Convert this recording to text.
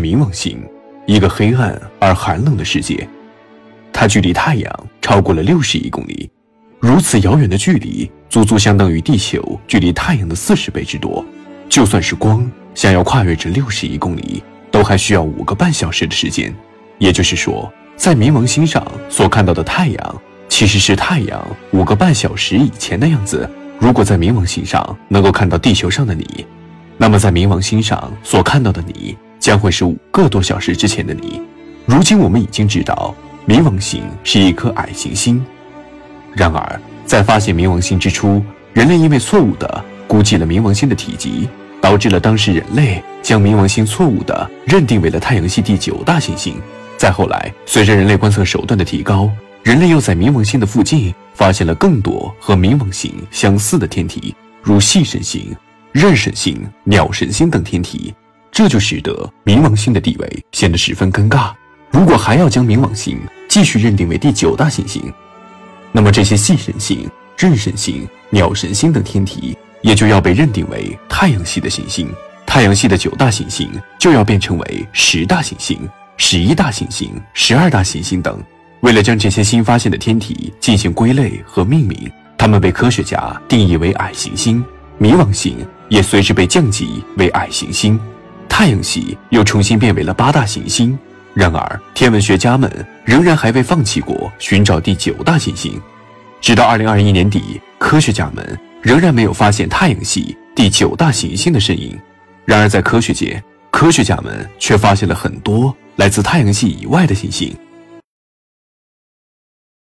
冥王星，一个黑暗而寒冷的世界。它距离太阳超过了六十亿公里，如此遥远的距离，足足相当于地球距离太阳的四十倍之多。就算是光，想要跨越这六十亿公里，都还需要五个半小时的时间。也就是说，在冥王星上所看到的太阳，其实是太阳五个半小时以前的样子。如果在冥王星上能够看到地球上的你，那么在冥王星上所看到的你，将会是五个多小时之前的你。如今我们已经知道，冥王星是一颗矮行星。然而，在发现冥王星之初，人类因为错误地估计了冥王星的体积，导致了当时人类将冥王星错误地认定为了太阳系第九大行星。再后来，随着人类观测手段的提高，人类又在冥王星的附近发现了更多和冥王星相似的天体，如细神星、妊神星、鸟神星等天体，这就使得冥王星的地位显得十分尴尬。如果还要将冥王星继续认定为第九大行星，那么这些系神星、日神星、鸟神星等天体也就要被认定为太阳系的行星，太阳系的九大行星就要变成为十大行星。十一大行星、十二大行星等，为了将这些新发现的天体进行归类和命名，它们被科学家定义为矮行星。冥王星也随之被降级为矮行星，太阳系又重新变为了八大行星。然而，天文学家们仍然还未放弃过寻找第九大行星，直到二零二一年底，科学家们仍然没有发现太阳系第九大行星的身影。然而，在科学界，科学家们却发现了很多。来自太阳系以外的行星。